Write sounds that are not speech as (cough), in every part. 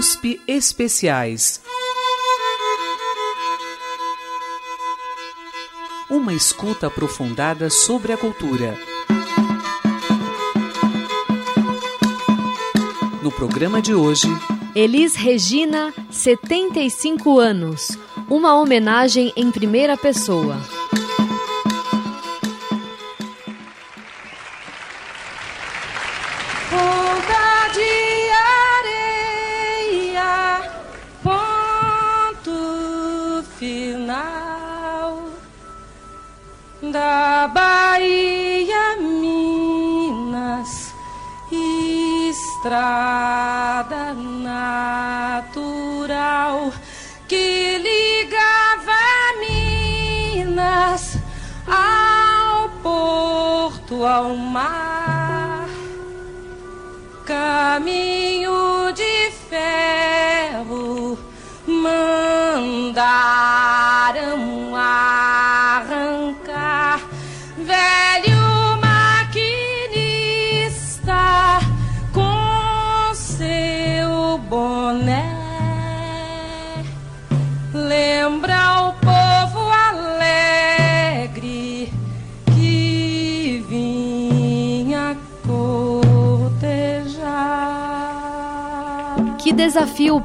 USP Especiais. Uma escuta aprofundada sobre a cultura. No programa de hoje, Elis Regina, 75 anos. Uma homenagem em primeira pessoa.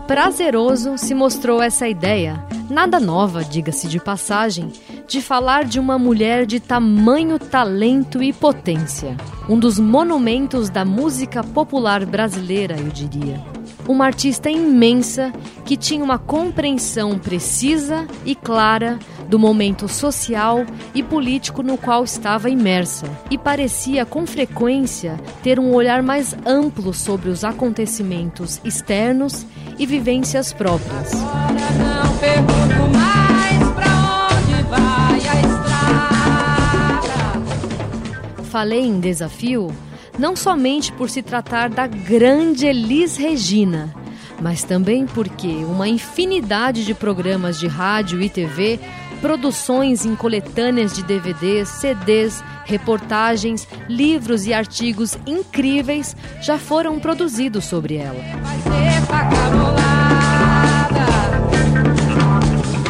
Prazeroso se mostrou essa ideia. Nada nova, diga-se de passagem, de falar de uma mulher de tamanho talento e potência. Um dos monumentos da música popular brasileira, eu diria. Uma artista imensa que tinha uma compreensão precisa e clara do momento social e político no qual estava imersa e parecia com frequência ter um olhar mais amplo sobre os acontecimentos externos e vivências próprias. Falei em desafio não somente por se tratar da grande Elis Regina, mas também porque uma infinidade de programas de rádio e TV, produções em coletâneas de DVDs, CDs, reportagens, livros e artigos incríveis já foram produzidos sobre ela.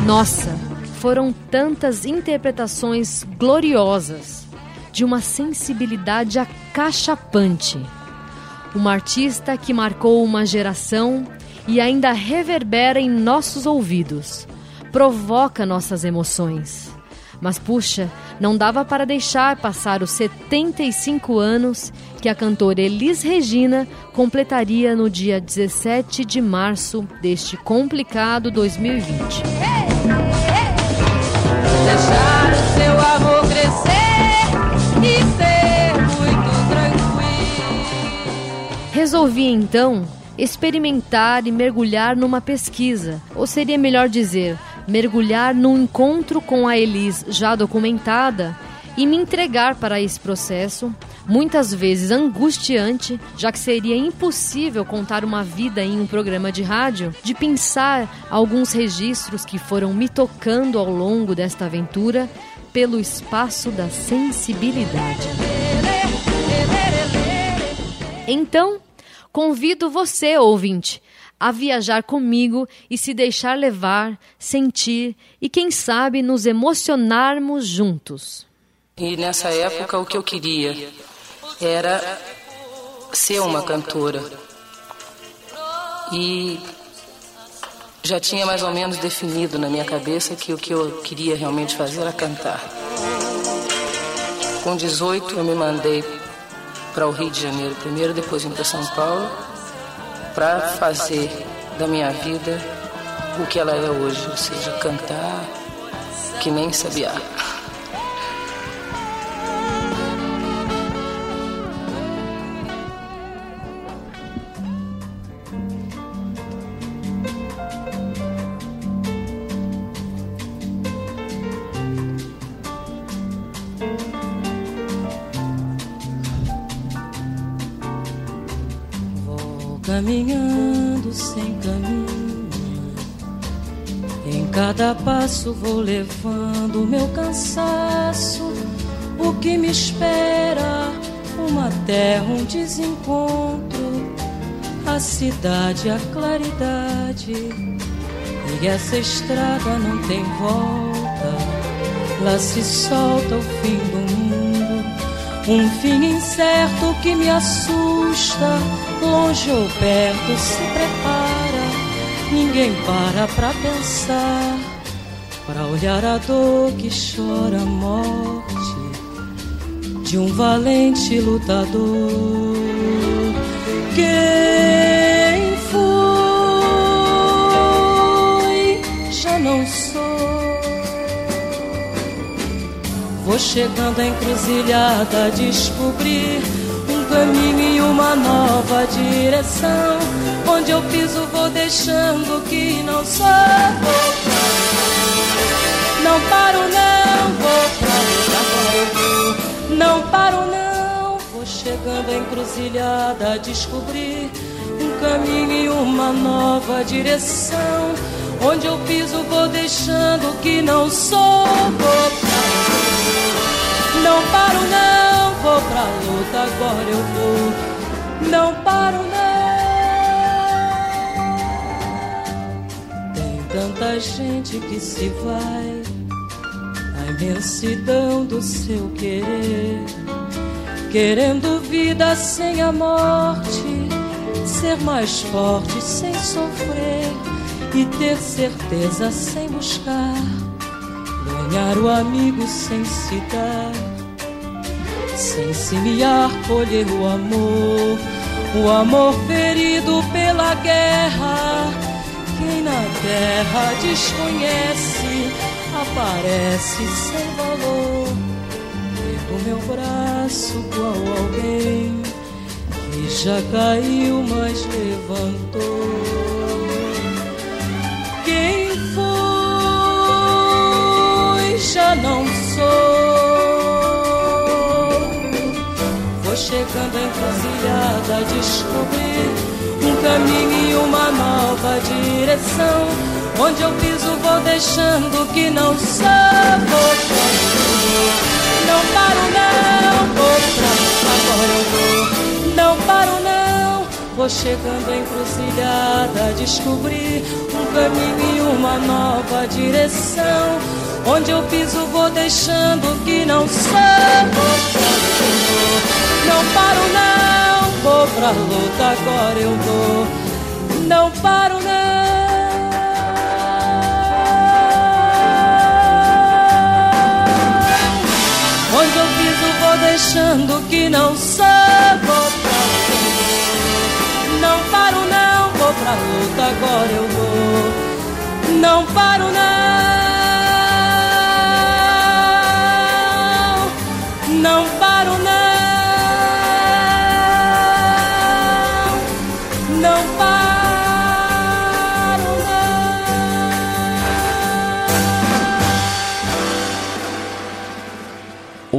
Nossa, foram tantas interpretações gloriosas, de uma sensibilidade acachapante. Uma artista que marcou uma geração e ainda reverbera em nossos ouvidos, provoca nossas emoções. Mas puxa, não dava para deixar passar os 75 anos que a cantora Elis Regina completaria no dia 17 de março deste complicado 2020. Deixar e ser muito tranquilo. Resolvi então experimentar e mergulhar numa pesquisa, ou seria melhor dizer, mergulhar num encontro com a Elis já documentada e me entregar para esse processo, muitas vezes angustiante, já que seria impossível contar uma vida em um programa de rádio, de pensar alguns registros que foram me tocando ao longo desta aventura pelo espaço da sensibilidade. Então, convido você, ouvinte, a viajar comigo e se deixar levar, sentir e, quem sabe, nos emocionarmos juntos. E nessa época o que eu queria era ser uma cantora. E já tinha mais ou menos definido na minha cabeça que o que eu queria realmente fazer era cantar. Com 18 eu me mandei para o Rio de Janeiro primeiro, depois vim para São Paulo para fazer da minha vida o que ela é hoje, ou seja, cantar que nem sabiá. Caminhando sem caminho. Em cada passo vou levando o meu cansaço. O que me espera? Uma terra, um desencontro. a cidade, a claridade. E essa estrada não tem volta, lá se solta o fim do mundo. Um fim incerto que me assusta, longe ou perto se prepara. Ninguém para pra pensar, pra olhar a dor que chora a morte de um valente lutador. Quem foi? Vou chegando à encruzilhada, descobrir um caminho e uma nova direção. Onde eu piso, vou deixando que não sou. Não paro, não vou pra. Não paro, não. Vou chegando à encruzilhada descobrir um caminho e uma nova direção. Onde eu piso, vou deixando que não sou. Vou não paro, não. Vou pra luta, agora eu vou. Não paro, não. Tem tanta gente que se vai a imensidão do seu querer, querendo vida sem a morte, ser mais forte sem sofrer e ter certeza sem buscar, ganhar o amigo sem se dar, sem semear, colher o amor, o amor ferido pela guerra. Quem na terra desconhece aparece sem valor. Ergo meu braço qual alguém que já caiu, mas levantou. Já não sou. Vou chegando à encruzilhada a descobrir um caminho e uma nova direção. Onde eu piso vou deixando que não sou. Vou Não paro não. Vou pra agora eu vou. Não paro não. Vou chegando à encruzilhada Descobrir um caminho e uma nova direção Onde eu piso vou deixando que não sou Não paro não Vou pra luta agora eu vou. Não paro não. Onde eu piso vou deixando que não sou Não paro não, vou pra luta agora eu vou. Não paro não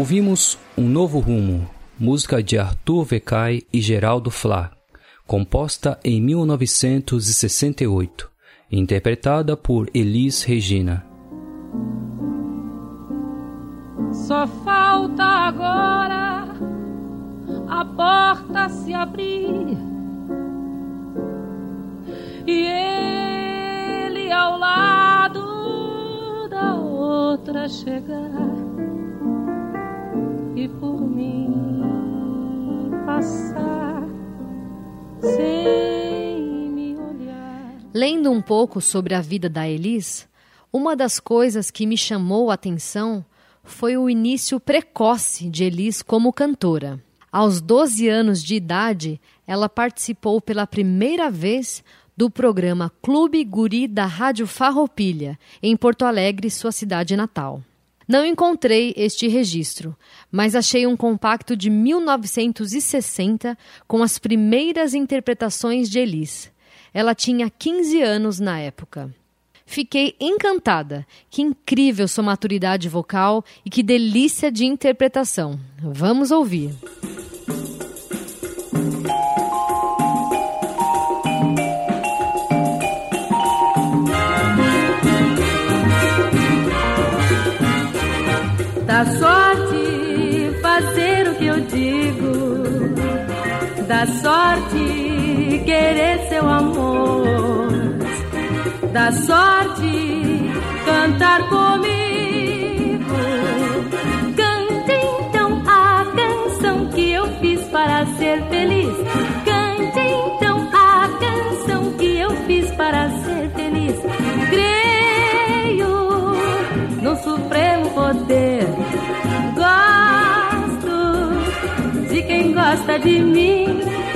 Ouvimos Um Novo Rumo, música de Arthur Vecai e Geraldo Flá, composta em 1968, interpretada por Elis Regina. Só falta agora a porta se abrir e ele ao lado da outra chegar e por mim passar sem me olhar. Lendo um pouco sobre a vida da Elis, uma das coisas que me chamou a atenção foi o início precoce de Elis como cantora. Aos 12 anos de idade, ela participou pela primeira vez do programa Clube Guri da Rádio Farroupilha, em Porto Alegre, sua cidade natal. Não encontrei este registro, mas achei um compacto de 1960 com as primeiras interpretações de Elis. Ela tinha 15 anos na época. Fiquei encantada. Que incrível sua maturidade vocal e que delícia de interpretação. Vamos ouvir. Da da sorte querer seu amor, da sorte cantar comigo. Cante então a canção que eu fiz para ser feliz. Gosta de mim.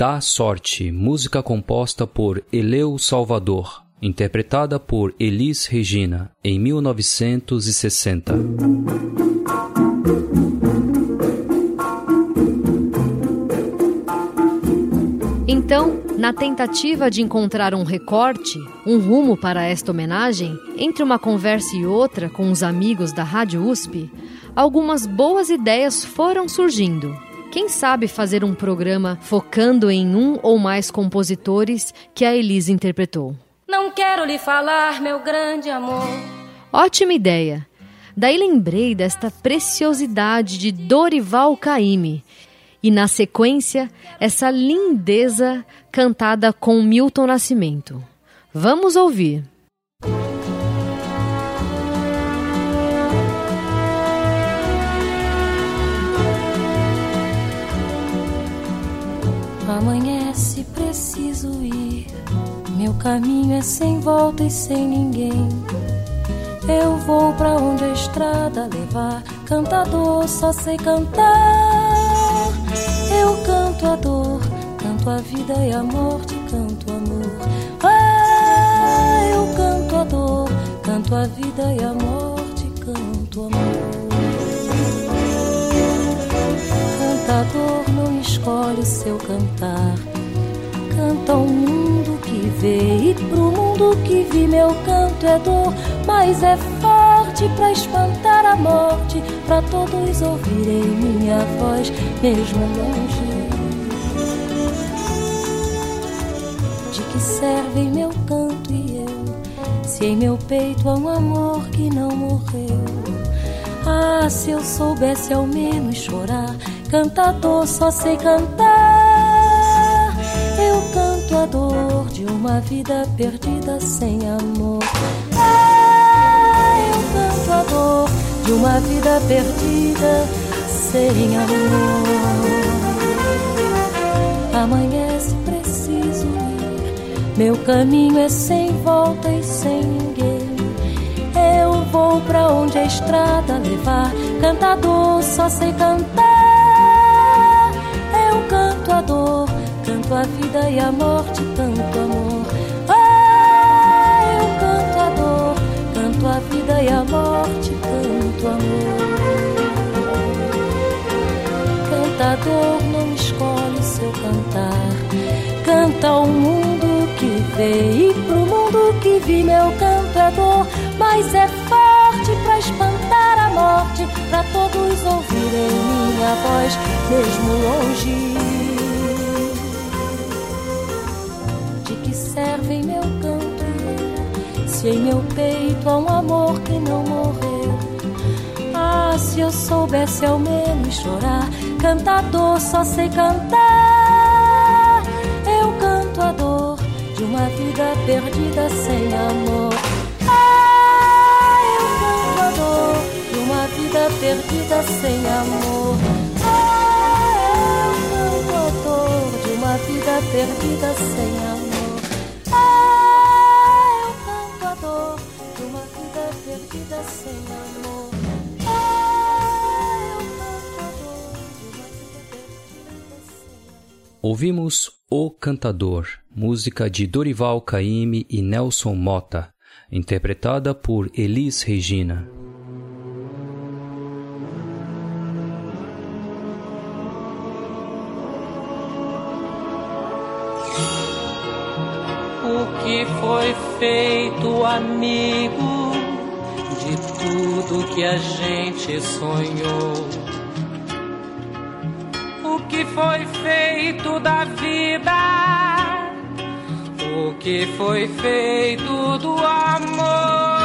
Da Sorte, música composta por Eleu Salvador, interpretada por Elis Regina, em 1960. Então, na tentativa de encontrar um recorte, um rumo para esta homenagem, entre uma conversa e outra com os amigos da Rádio USP, algumas boas ideias foram surgindo. Quem sabe fazer um programa focando em um ou mais compositores que a Elise interpretou? Não quero lhe falar, meu grande amor. Ótima ideia! Daí lembrei desta preciosidade de Dorival Caymmi e, na sequência, essa lindeza cantada com Milton Nascimento. Vamos ouvir. Amanhece, preciso ir. Meu caminho é sem volta e sem ninguém. Eu vou pra onde a estrada levar. Cantador, só sei cantar. Eu canto a dor, canto a vida e a morte, canto amor. Ah, eu canto a dor, canto a vida e a morte, canto amor. Cantador escolhe o seu cantar. Canta o mundo que vê e pro mundo que vi meu canto é dor, mas é forte pra espantar a morte, pra todos ouvirem minha voz mesmo longe. De que servem meu canto e eu, se em meu peito há um amor que não morreu? Ah, se eu soubesse ao menos chorar, cantador só sei cantar. Eu canto a dor de uma vida perdida sem amor. Ah, eu canto a dor de uma vida perdida sem amor. Amanhece, preciso ir. Meu caminho é sem volta e sem ninguém. Eu vou pra onde a estrada levar. Cantador, só sei cantar. Canto a dor, canto a vida e a morte, canto amor. Ah, eu canto a dor, canto a vida e a morte, canto amor. Cantador não escolhe seu cantar. Canta ao mundo que vê e pro mundo que vi meu canto é dor, mas é forte pra espantar a morte, pra todos ouvirem minha voz mesmo longe. De que servem meu canto se em meu peito há um amor que não morreu? Ah, se eu soubesse ao menos chorar. Cantador, só sei cantar. Eu canto a dor de uma vida perdida sem amor. Vida perdida sem amor. Ah, eu canto a dor de uma vida perdida sem amor. Ah, eu canto a dor de uma vida perdida sem amor. Ouvimos O Cantador, música de Dorival Caymmi e Nelson Mota, interpretada por Elis Regina. Que foi feito, amigo, de tudo que a gente sonhou? que foi feito da vida, o que foi feito do amor.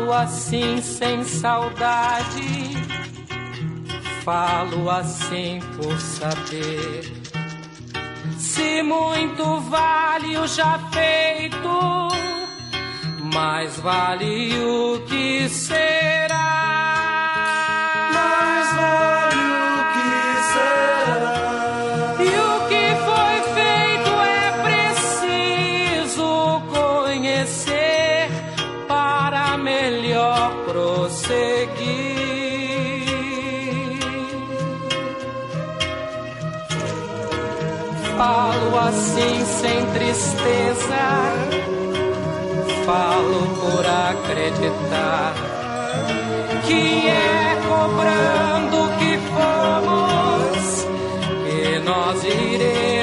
Falo assim sem saudade, falo assim por saber. Se muito vale o já feito, mais vale o que será. Assim sem tristeza, falo por acreditar que é cobrando que fomos que nós iremos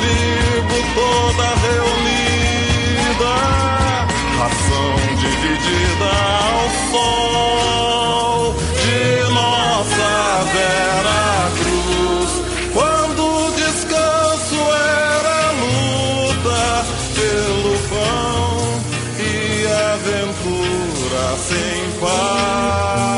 tribo toda reunida, ração dividida ao sol de nossa vera cruz. Quando o descanso era luta pelo pão e aventura sem par.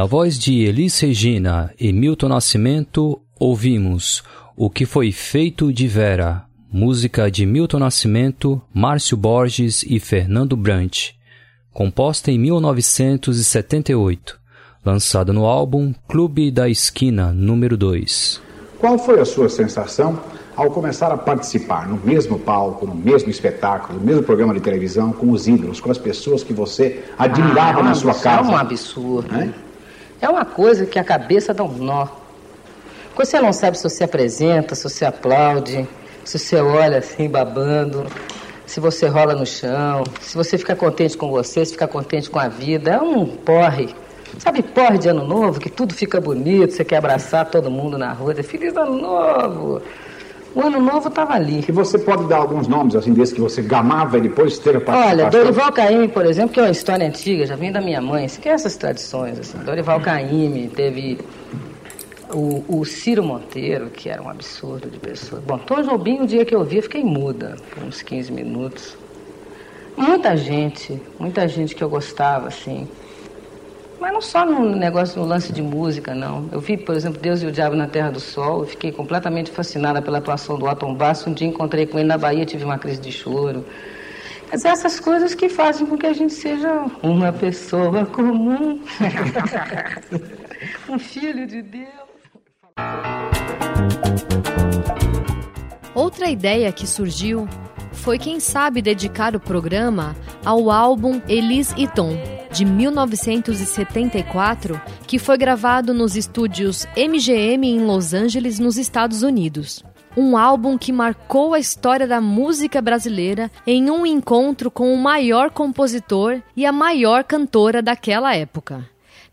Na voz de Elis Regina e Milton Nascimento, ouvimos O que foi feito de Vera, música de Milton Nascimento, Márcio Borges e Fernando Brant, composta em 1978, lançada no álbum Clube da Esquina número 2. Qual foi a sua sensação ao começar a participar no mesmo palco, no mesmo espetáculo, no mesmo programa de televisão, com os ídolos, com as pessoas que você admirava Ah, na sua isso casa? É um absurdo. Né? É uma coisa que a cabeça dá um nó. Você não sabe se você apresenta, se você aplaude, se você olha assim babando, se você rola no chão, se você fica contente com você, se fica contente com a vida. É um porre. Sabe porre de ano novo, que tudo fica bonito, você quer abraçar todo mundo na rua, dizer feliz ano novo. O ano novo estava ali. E você pode dar alguns nomes assim desses que você gamava e depois teve a Olha? Dorival Caymmi, por exemplo, que é uma história antiga, já vem da minha mãe. Você quer essas tradições, assim. Dorival Caymmi, teve o, o Ciro Monteiro, que era um absurdo de pessoa. Bom, Tom Jobim, o dia que eu vi, eu fiquei muda por uns 15 minutos. Muita gente, muita gente que eu gostava, assim. Mas não só no negócio, no lance de música, não. Eu vi, por exemplo, Deus e o Diabo na Terra do Sol, eu fiquei completamente fascinada pela atuação do Atom Basso. Um dia encontrei com ele na Bahia, tive uma crise de choro. Mas essas coisas que fazem com que a gente seja uma pessoa comum. (laughs) um filho de Deus. Outra ideia que surgiu foi, quem sabe, dedicar o programa ao álbum Elis e Tom, de 1974, que foi gravado nos estúdios MGM em Los Angeles, nos Estados Unidos. Um álbum que marcou a história da música brasileira em um encontro com o maior compositor e a maior cantora daquela época.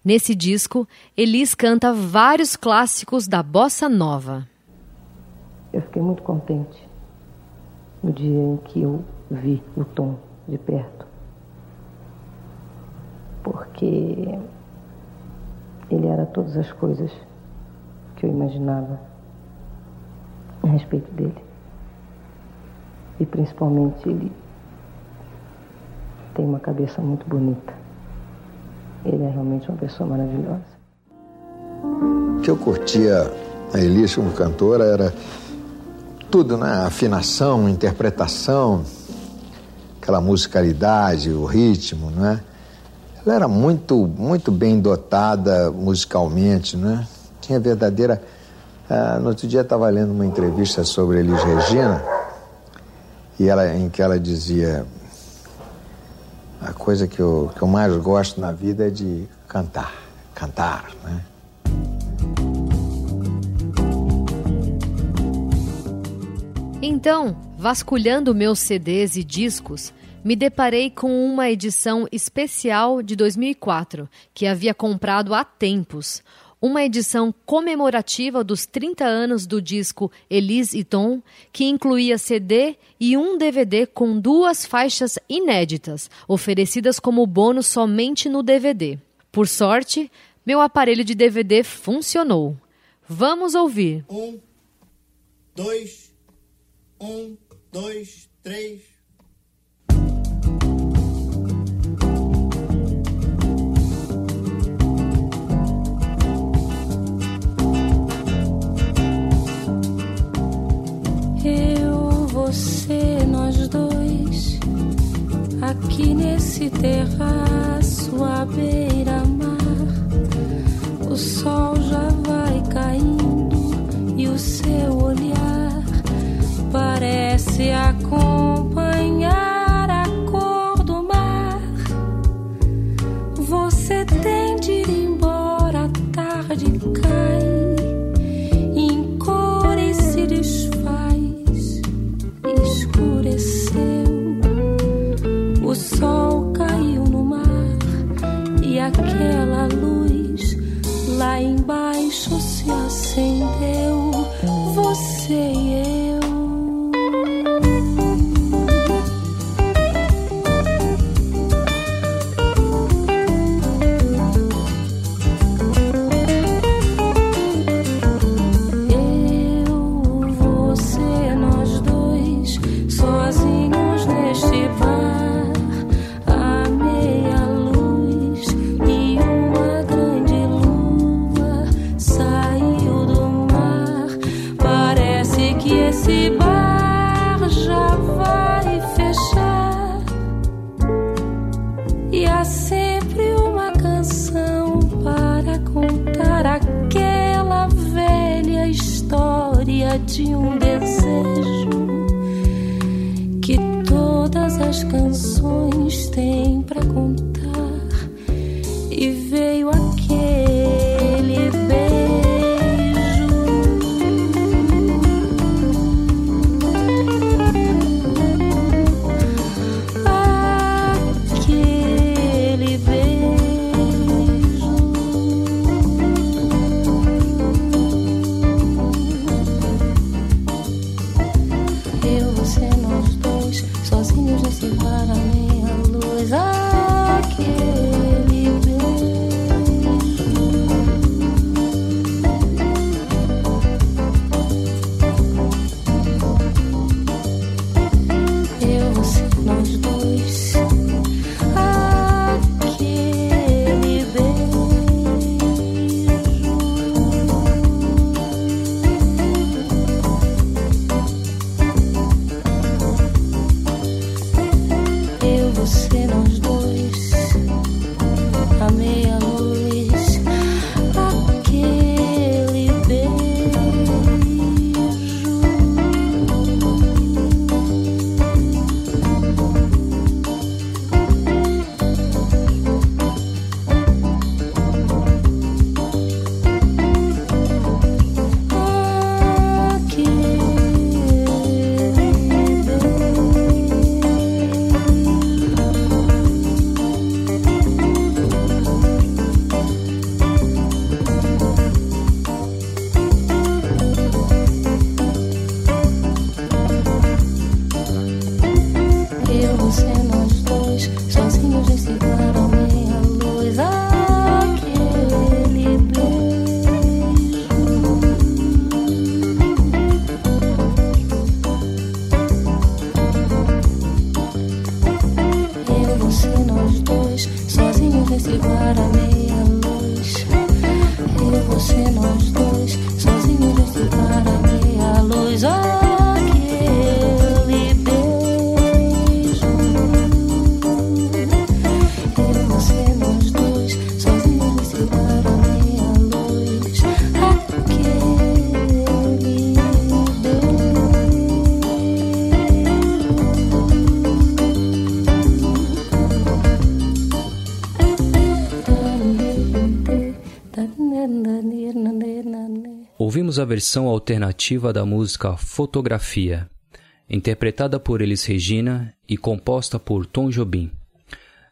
Nesse disco, Elis canta vários clássicos da bossa nova. Eu fiquei muito contente no dia em que eu vi o Tom de perto. Porque ele era todas as coisas que eu imaginava a respeito dele. E principalmente ele tem uma cabeça muito bonita. Ele é realmente uma pessoa maravilhosa. O que eu curtia a Elis como cantora era tudo, né? Afinação, interpretação, aquela musicalidade, o ritmo, né? Ela era muito, muito bem dotada musicalmente, né? Tinha verdadeira. Ah, no outro dia estava lendo uma entrevista sobre Elis Regina e ela, em que ela dizia a coisa que eu, que eu mais gosto na vida é de cantar, cantar, né? Então, vasculhando meus CDs e discos, me deparei com uma edição especial de 2004 que havia comprado há tempos. Uma edição comemorativa dos 30 anos do disco Elis e Tom, que incluía CD e um DVD com duas faixas inéditas, oferecidas como bônus somente no DVD. Por sorte, meu aparelho de DVD funcionou. Vamos ouvir. Um, dois, um, dois, três. Eu, você, nós dois, aqui nesse terraço à beira-mar. O sol já vai caindo e o seu olhar parece acompanhar de um a versão alternativa da música Fotografia, interpretada por Elis Regina e composta por Tom Jobim.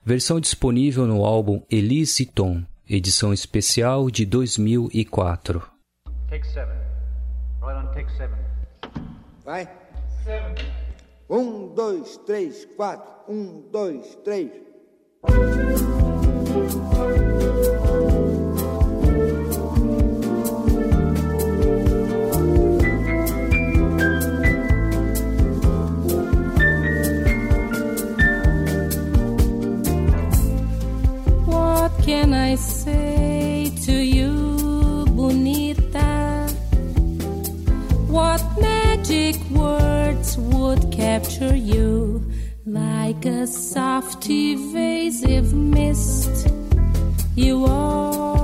Versão disponível no álbum Elis e Tom, edição especial de 2004. Take seven. Right on, take seven. Vai. Seven. Um, dois, três, quatro. Um, dois, três. can I say to you, Bonita? What magic words would capture you like a soft, evasive mist? You are.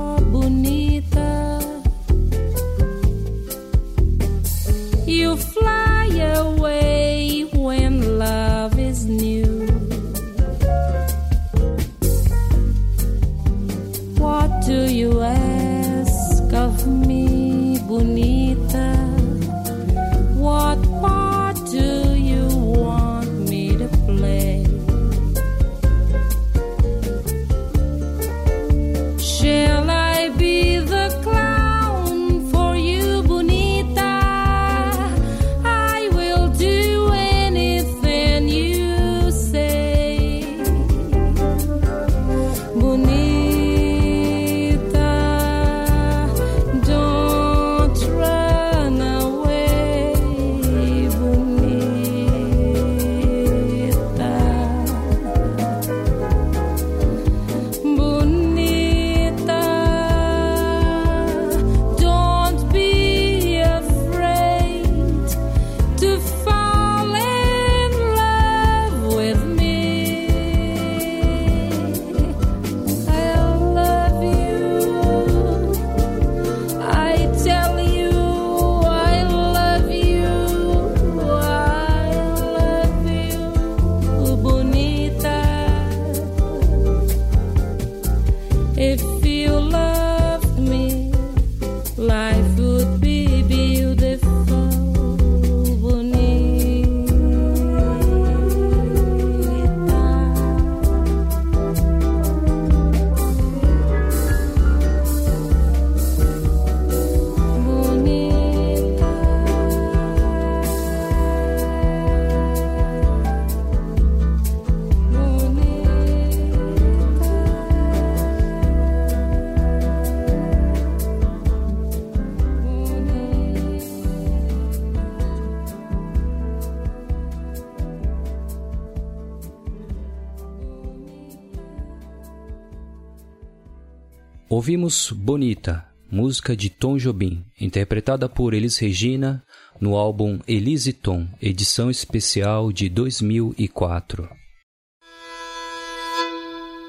Ouvimos Bonita, música de Tom Jobim, interpretada por Elis Regina no álbum Elise Tom, edição especial de 2004.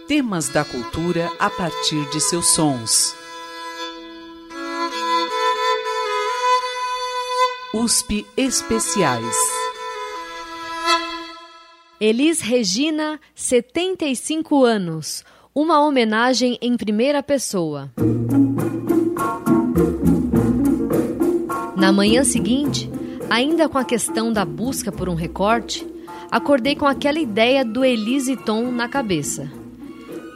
Temas da cultura a partir de seus sons. USP Especiais. Elis Regina, 75 anos. Uma homenagem em primeira pessoa. Na manhã seguinte, ainda com a questão da busca por um recorte, acordei com aquela ideia do Elise Tom na cabeça.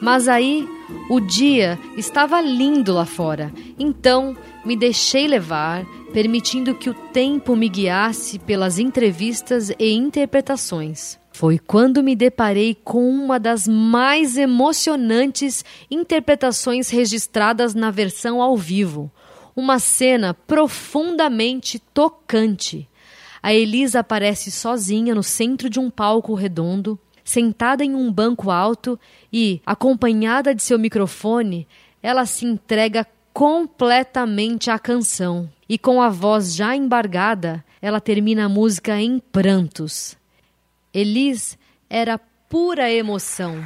Mas aí, o dia estava lindo lá fora, então me deixei levar, permitindo que o tempo me guiasse pelas entrevistas e interpretações. Foi quando me deparei com uma das mais emocionantes interpretações registradas na versão ao vivo. Uma cena profundamente tocante. A Elisa aparece sozinha no centro de um palco redondo, sentada em um banco alto e, acompanhada de seu microfone, ela se entrega completamente à canção. E com a voz já embargada, ela termina a música em prantos. Elis era pura emoção.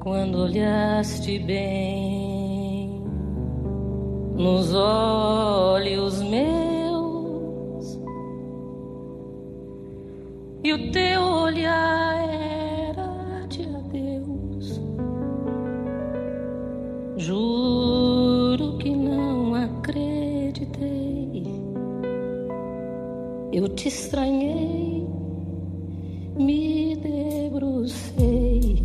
Quando olhaste bem nos olhos meus e o teu olhar era de adeus, juro que não acreditei. Eu te estranhei, me debrucei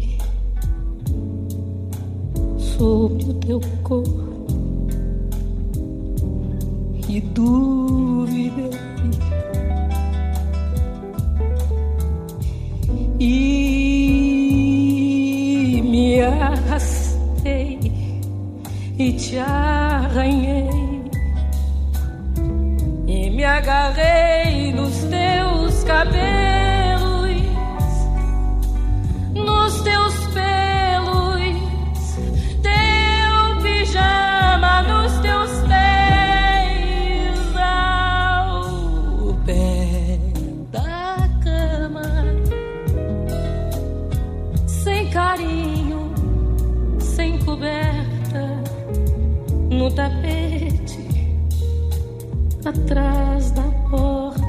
sobre o teu corpo e duvidei. Te arranhei e me agarrei nos teus cabelos, nos teus pelos, teu pijama nos teus pés, ao pé da cama, sem carinho, sem coberta, no tapete, atrás da porta,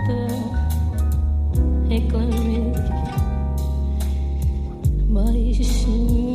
reclamei baixinho.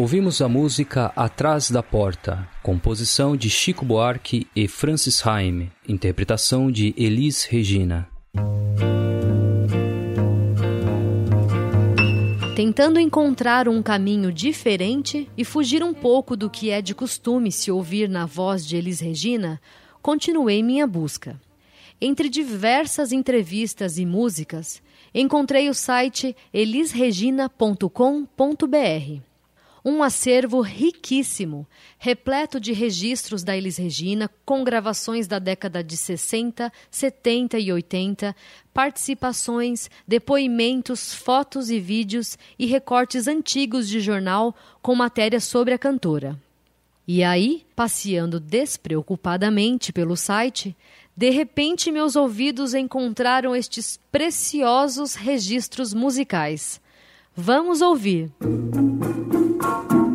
Ouvimos a música Atrás da Porta, composição de Chico Buarque e Francis Haim, interpretação de Elis Regina. Tentando encontrar um caminho diferente e fugir um pouco do que é de costume se ouvir na voz de Elis Regina, continuei minha busca. Entre diversas entrevistas e músicas, encontrei o site elisregina.com.br um acervo riquíssimo, repleto de registros da Elis Regina, com gravações da década de 60, 70 e 80, participações, depoimentos, fotos e vídeos e recortes antigos de jornal com matérias sobre a cantora. E aí, passeando despreocupadamente pelo site, de repente meus ouvidos encontraram estes preciosos registros musicais. Vamos ouvir. Poema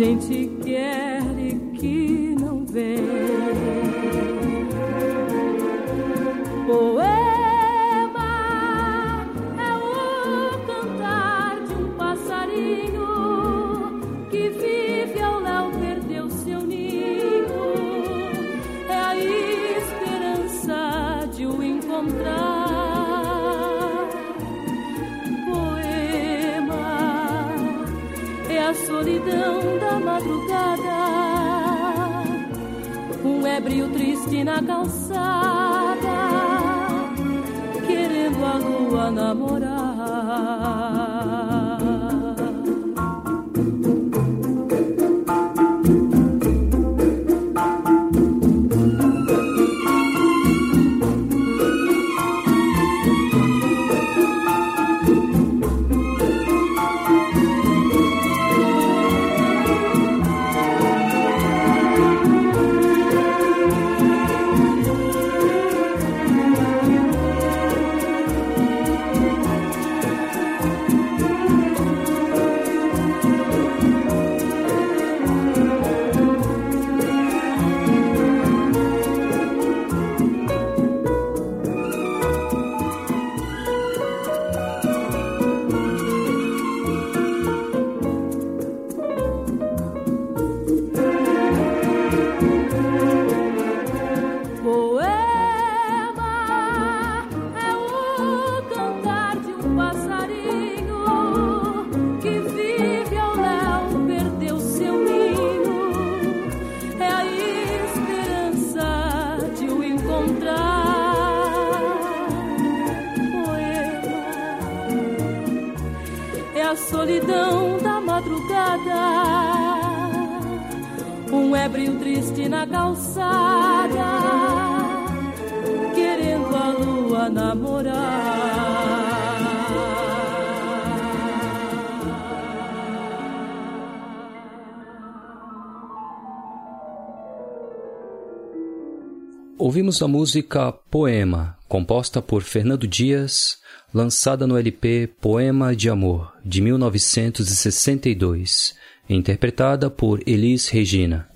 gente ébrio triste na calçada, querendo a lua Ouvimos a música Poema, composta por Fernando Dias, lançada no LP Poema de Amor, de 1962, interpretada por Elis Regina.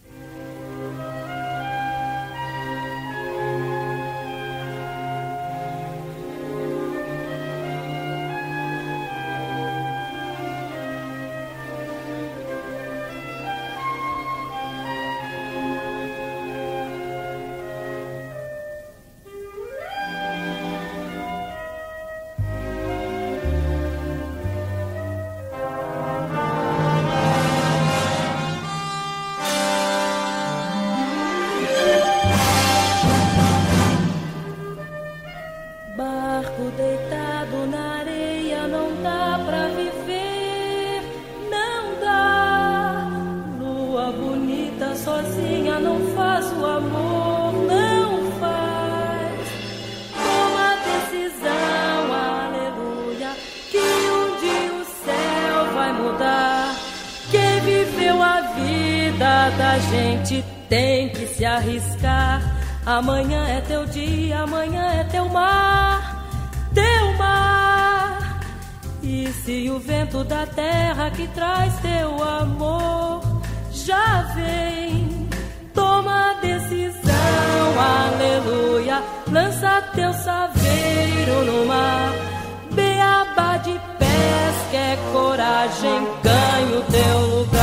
Lança teu saveiro no mar, beaba de pés, é coragem, ganha o teu lugar.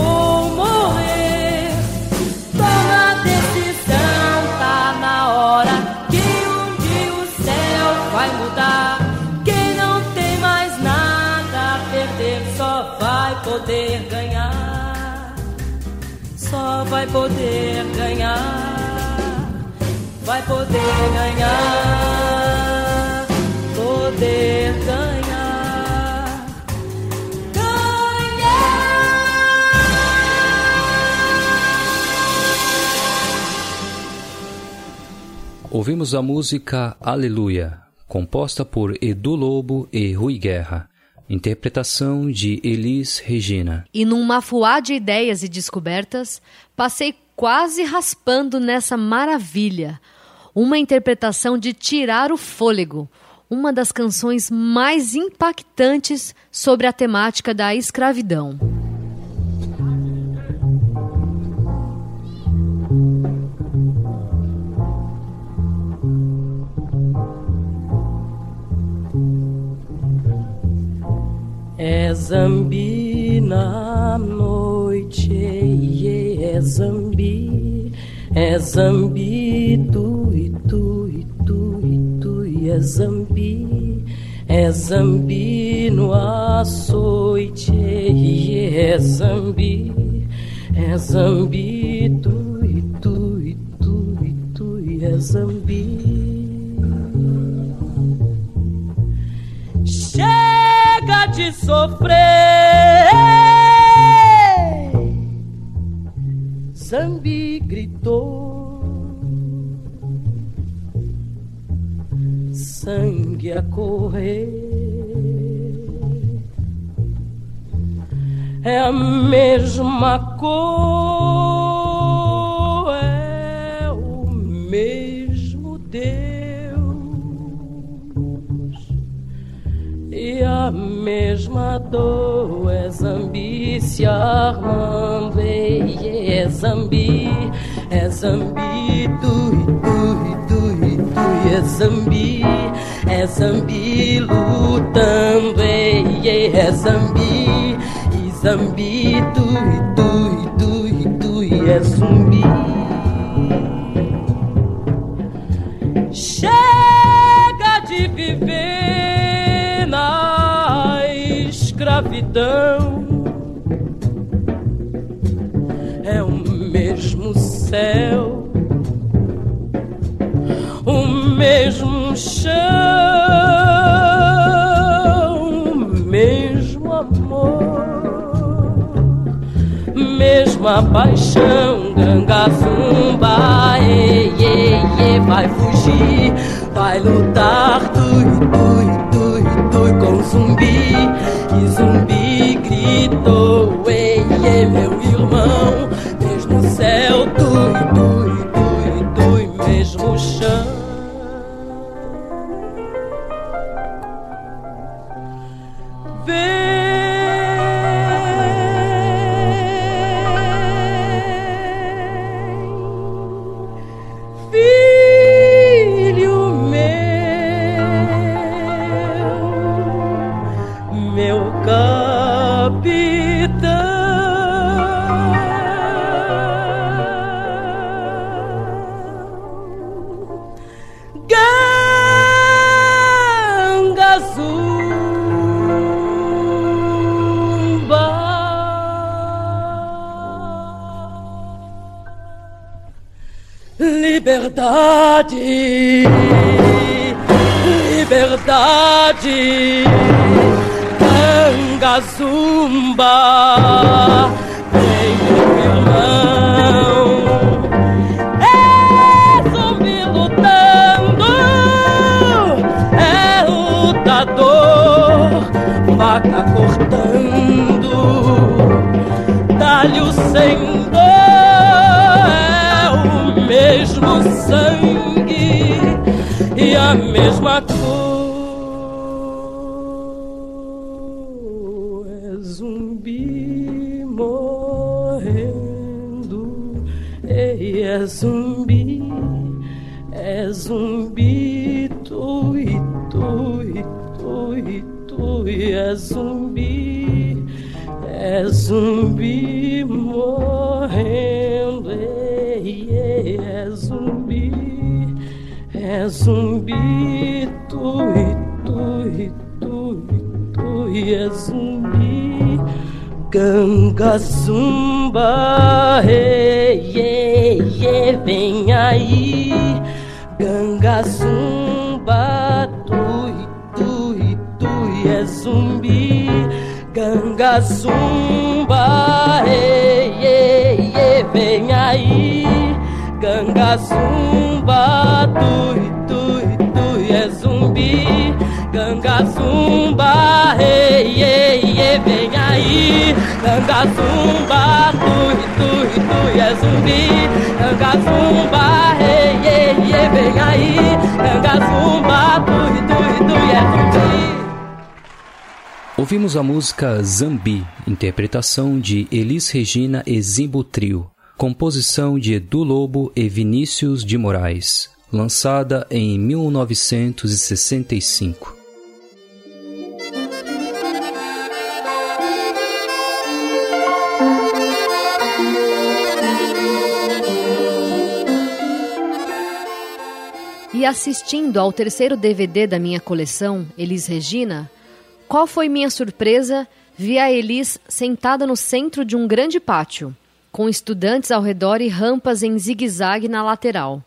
Vou morrer. Toma a decisão, tá na hora que um dia o céu vai mudar. Quem não tem mais nada a perder só vai poder ganhar só vai poder ganhar, vai poder ganhar, Ouvimos a música Aleluia, composta por Edu Lobo e Rui Guerra. Interpretação de Elis Regina. E num mafuá de ideias e descobertas, passei quase raspando nessa maravilha. Uma interpretação de tirar o fôlego, uma das canções mais impactantes sobre a temática da escravidão. É zambi na noite, é zambi, é zambi, tu e tu e tu e tu e é zambi, é zambi no açoite, é zambi, é zambi, tu e tu e tu e tu e é zambi. De sofrer. Zambi gritou. Sangue a correr. É a mesma cor, é o mesmo a mesma dor. É zambi se armando, ei, é zambi, é zambi, tu e tu e tu e tu e é zambi, é zambi lutando, ei, é zambi, e zambi, tu e tu e tu e tu e é zumbi. Escravidão. É o mesmo céu, o mesmo chão, o mesmo amor, mesma paixão, ganga zumba, ei, ei, vai fugir, vai lutar, tu e tu e tu e tu com zumbi, e zumbi gritou, ei, ei, meu irmão, mesmo sangue e a mesma cor. É zumbi morrendo, ei, é zumbi, é zumbi, tui, tui, tui, tui, é zumbi, é zumbi zumbi, tui, tui, tui, tui, é zumbi, ganga zumba, ei, ei, ei, vem aí, ganga zumba, tui, tui, tui, é zumbi, ganga zumba, ei, vem aí. Ganga zumba, zumbi. Ganga zumba, ei, ei, ei, vem aí. Ganga zumba, tui, tui, tui é zumbi. Ganga zumba, ei, ei, ei, vem aí. Ganga zumba, tui, tui, tui é zumbi. Ouvimos a música Zambi, interpretação de Elis Regina e Zimbo Trio composição de Edu Lobo e Vinícius de Moraes, lançada em 1965. E assistindo ao terceiro DVD da minha coleção, Elis Regina, qual foi minha surpresa? Vi a Elis sentada no centro de um grande pátio com estudantes ao redor e rampas em zigue-zague na lateral.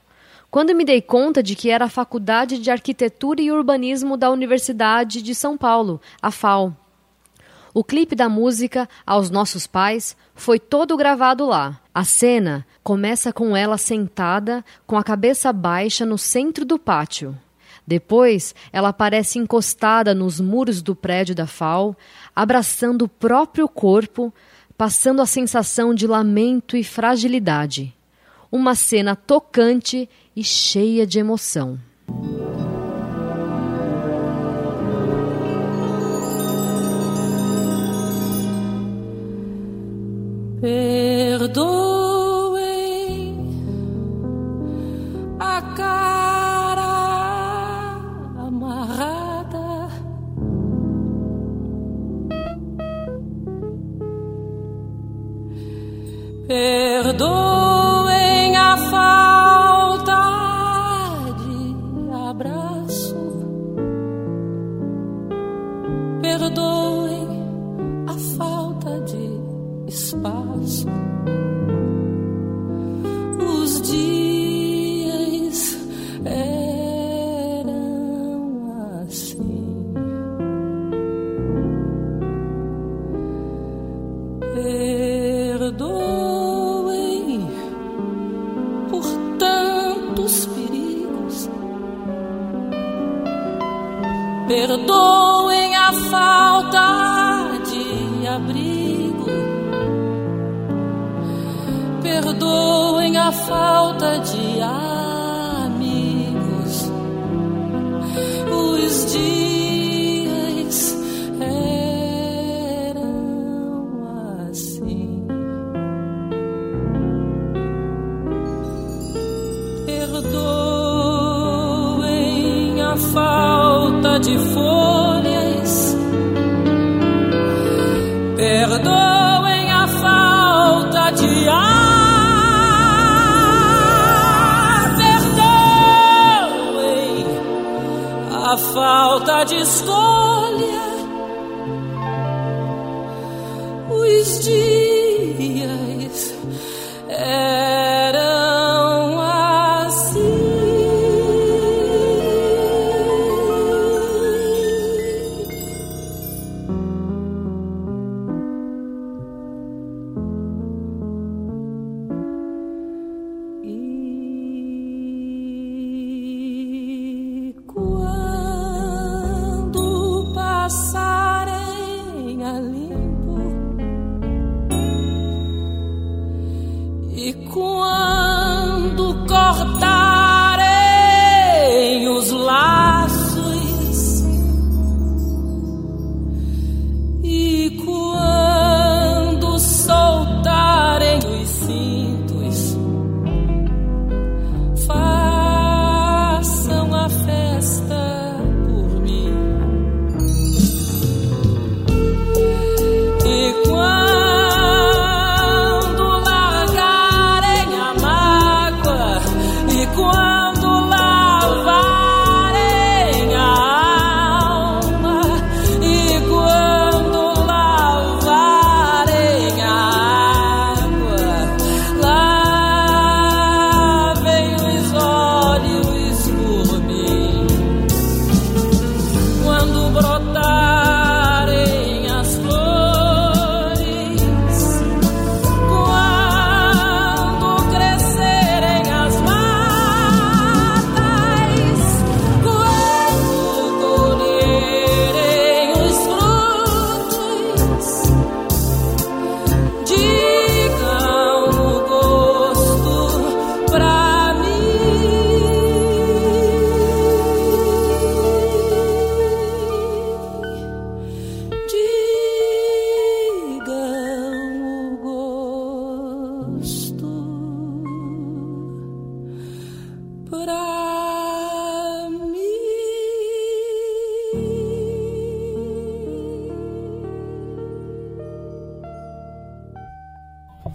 Quando me dei conta de que era a Faculdade de Arquitetura e Urbanismo da Universidade de São Paulo, a FAO. O clipe da música Aos Nossos Pais foi todo gravado lá. A cena começa com ela sentada, com a cabeça baixa no centro do pátio. Depois, ela aparece encostada nos muros do prédio da FAO, abraçando o próprio corpo, passando a sensação de lamento e fragilidade. Uma cena tocante e cheia de emoção. Perdoem Perdoem Perdoem a falta de abrigo. Perdoem a falta de amigos.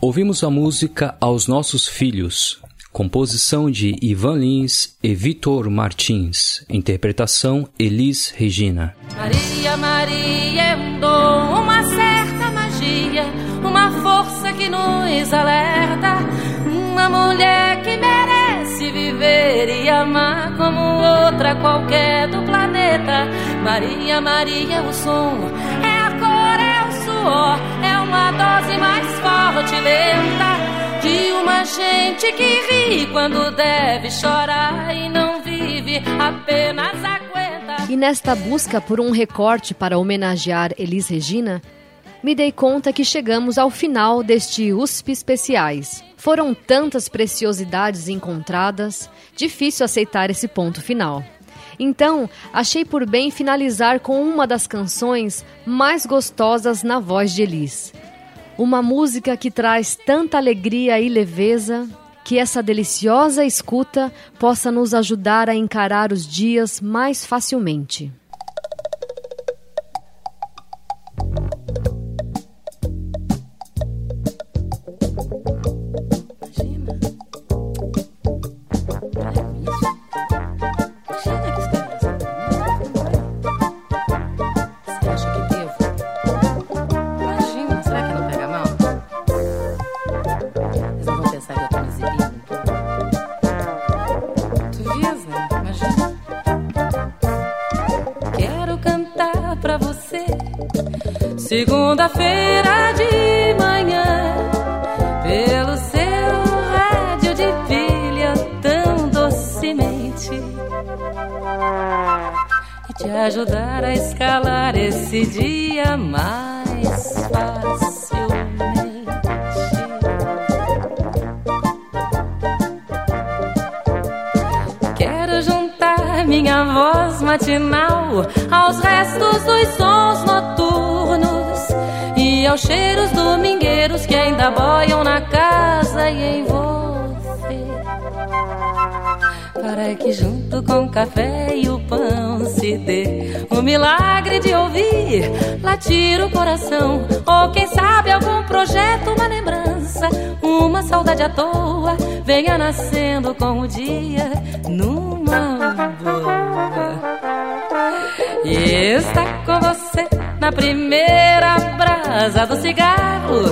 Ouvimos a música Aos Nossos Filhos, composição de Ivan Lins e Vitor Martins, interpretação Elis Regina. Maria, Maria é um dom, uma certa magia, uma força que nos alerta. Uma mulher que merece viver e amar como outra qualquer do planeta. Maria, Maria é o som, é a cor, é o suor, uma dose mais forte e lenta. De uma gente que ri quando deve chorar e não vive, apenas. E nesta busca por um recorte para homenagear Elis Regina, me dei conta que chegamos ao final deste USP Especiais. Foram tantas preciosidades encontradas, difícil aceitar esse ponto final. Então, achei por bem finalizar com uma das canções mais gostosas na voz de Elis. Uma música que traz tanta alegria e leveza que essa deliciosa escuta possa nos ajudar a encarar os dias mais facilmente. Segunda-feira de manhã, pelo seu rádio de pilha tão docemente. E te ajudar a escalar esse dia mais facilmente. Quero juntar minha voz matinal aos restos dos sons noturnos e aos cheiros domingueiros que ainda boiam na casa e em você. Para que junto com o café e o pão se dê o milagre de ouvir latir o coração. Ou quem sabe algum projeto, uma lembrança, uma saudade à toa venha nascendo com o dia numa boa. E está com você na primeira brasa do cigarro,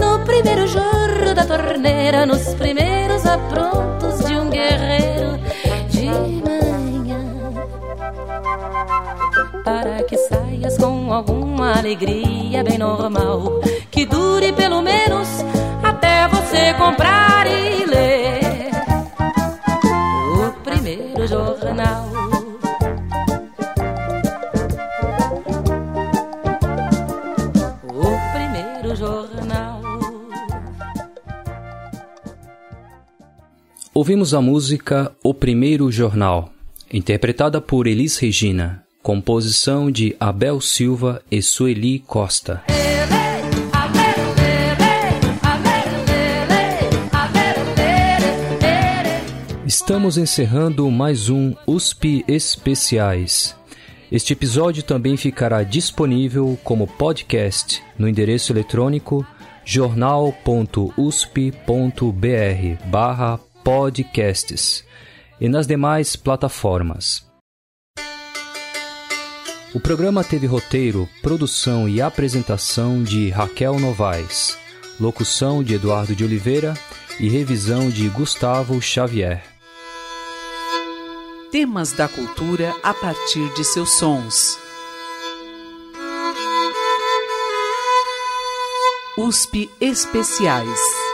no primeiro jorro da torneira, nos primeiros aprontos de um guerreiro de manhã. Para que saias com alguma alegria bem normal, que dure pelo menos até você comprar e ler Ouvimos a música O Primeiro Jornal, interpretada por Elis Regina, composição de Abel Silva e Sueli Costa. Estamos encerrando mais um USP Especiais. Este episódio também ficará disponível como podcast no endereço eletrônico jornal.usp.br podcasts e nas demais plataformas. O programa teve roteiro, produção e apresentação de Raquel Novaes, locução de Eduardo de Oliveira e revisão de Gustavo Xavier. Temas da cultura a partir de seus sons. USP Especiais.